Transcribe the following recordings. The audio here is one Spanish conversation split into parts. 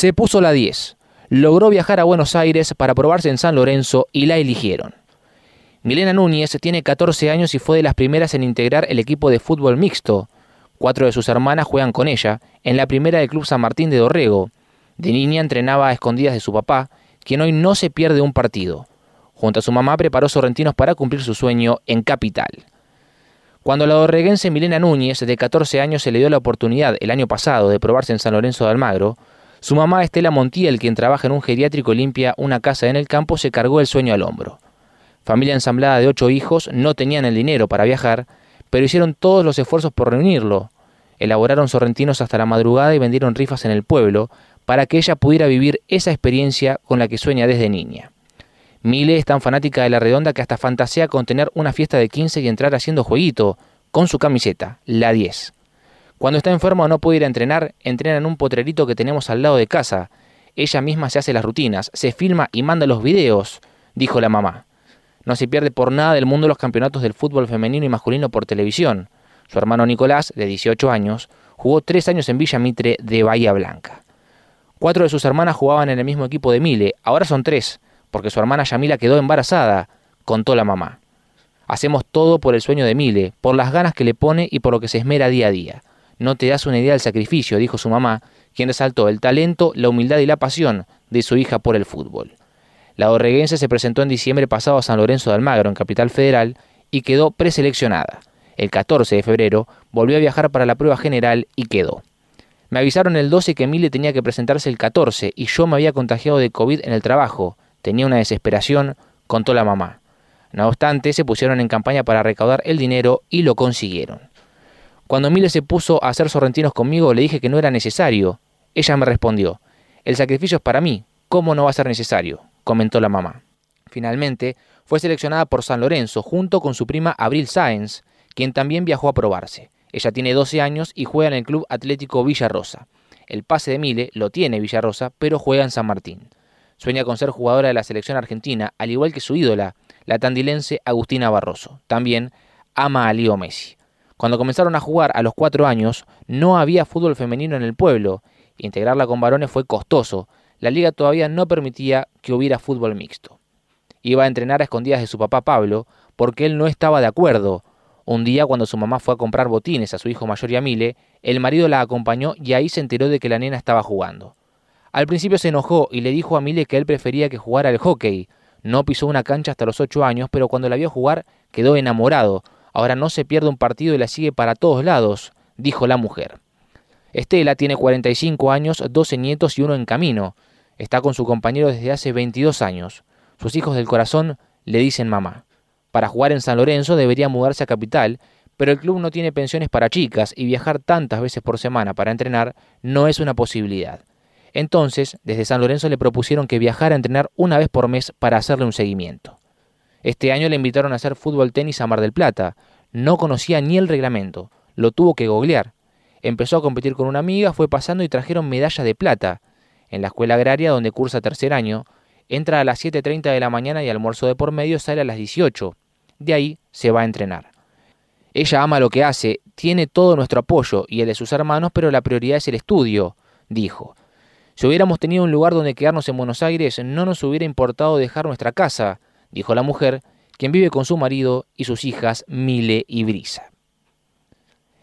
Se puso la 10. Logró viajar a Buenos Aires para probarse en San Lorenzo y la eligieron. Milena Núñez tiene 14 años y fue de las primeras en integrar el equipo de fútbol mixto. Cuatro de sus hermanas juegan con ella, en la primera del Club San Martín de Dorrego. De niña entrenaba a escondidas de su papá, quien hoy no se pierde un partido. Junto a su mamá preparó Sorrentinos para cumplir su sueño en Capital. Cuando la dorreguense Milena Núñez, de 14 años, se le dio la oportunidad el año pasado de probarse en San Lorenzo de Almagro, su mamá Estela Montiel, quien trabaja en un geriátrico limpia una casa en el campo, se cargó el sueño al hombro. Familia ensamblada de ocho hijos, no tenían el dinero para viajar, pero hicieron todos los esfuerzos por reunirlo. Elaboraron sorrentinos hasta la madrugada y vendieron rifas en el pueblo, para que ella pudiera vivir esa experiencia con la que sueña desde niña. Mile es tan fanática de la redonda que hasta fantasea con tener una fiesta de 15 y entrar haciendo jueguito, con su camiseta, la 10. Cuando está enferma o no puede ir a entrenar, entrena en un potrerito que tenemos al lado de casa. Ella misma se hace las rutinas, se filma y manda los videos, dijo la mamá. No se pierde por nada del mundo los campeonatos del fútbol femenino y masculino por televisión. Su hermano Nicolás, de 18 años, jugó tres años en Villa Mitre de Bahía Blanca. Cuatro de sus hermanas jugaban en el mismo equipo de Mile, ahora son tres, porque su hermana Yamila quedó embarazada, contó la mamá. Hacemos todo por el sueño de Mile, por las ganas que le pone y por lo que se esmera día a día. No te das una idea del sacrificio, dijo su mamá, quien resaltó el talento, la humildad y la pasión de su hija por el fútbol. La orreguense se presentó en diciembre pasado a San Lorenzo de Almagro, en Capital Federal, y quedó preseleccionada. El 14 de febrero volvió a viajar para la prueba general y quedó. Me avisaron el 12 que Mile tenía que presentarse el 14 y yo me había contagiado de COVID en el trabajo. Tenía una desesperación, contó la mamá. No obstante, se pusieron en campaña para recaudar el dinero y lo consiguieron. Cuando Mile se puso a hacer sorrentinos conmigo, le dije que no era necesario. Ella me respondió, el sacrificio es para mí, ¿cómo no va a ser necesario? comentó la mamá. Finalmente, fue seleccionada por San Lorenzo junto con su prima Abril Sáenz, quien también viajó a probarse. Ella tiene 12 años y juega en el Club Atlético Villarrosa. El pase de Mile lo tiene Villarrosa, pero juega en San Martín. Sueña con ser jugadora de la selección argentina, al igual que su ídola, la tandilense Agustina Barroso. También ama a Leo Messi. Cuando comenzaron a jugar a los cuatro años, no había fútbol femenino en el pueblo. Integrarla con varones fue costoso. La liga todavía no permitía que hubiera fútbol mixto. Iba a entrenar a escondidas de su papá Pablo, porque él no estaba de acuerdo, un día, cuando su mamá fue a comprar botines a su hijo mayor Yamile, el marido la acompañó y ahí se enteró de que la nena estaba jugando. Al principio se enojó y le dijo a Mile que él prefería que jugara al hockey. No pisó una cancha hasta los ocho años, pero cuando la vio jugar quedó enamorado. Ahora no se pierde un partido y la sigue para todos lados, dijo la mujer. Estela tiene 45 años, 12 nietos y uno en camino. Está con su compañero desde hace 22 años. Sus hijos del corazón le dicen mamá. Para jugar en San Lorenzo debería mudarse a Capital, pero el club no tiene pensiones para chicas y viajar tantas veces por semana para entrenar no es una posibilidad. Entonces, desde San Lorenzo le propusieron que viajara a entrenar una vez por mes para hacerle un seguimiento. Este año le invitaron a hacer fútbol tenis a Mar del Plata. No conocía ni el reglamento, lo tuvo que googlear. Empezó a competir con una amiga, fue pasando y trajeron medalla de plata. En la escuela agraria, donde cursa tercer año, entra a las 7.30 de la mañana y almuerzo de por medio sale a las 18. De ahí se va a entrenar. Ella ama lo que hace, tiene todo nuestro apoyo y el de sus hermanos, pero la prioridad es el estudio, dijo. Si hubiéramos tenido un lugar donde quedarnos en Buenos Aires, no nos hubiera importado dejar nuestra casa, dijo la mujer, quien vive con su marido y sus hijas Mile y Brisa.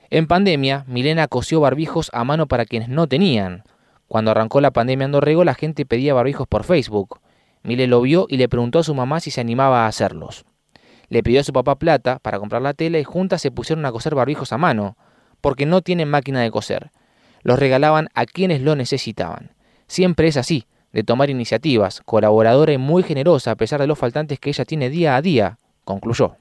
En pandemia, Milena cosió barbijos a mano para quienes no tenían. Cuando arrancó la pandemia en Dorrego, la gente pedía barbijos por Facebook. Mile lo vio y le preguntó a su mamá si se animaba a hacerlos. Le pidió a su papá plata para comprar la tela y juntas se pusieron a coser barbijos a mano, porque no tienen máquina de coser. Los regalaban a quienes lo necesitaban. Siempre es así, de tomar iniciativas, colaboradora y muy generosa a pesar de los faltantes que ella tiene día a día, concluyó.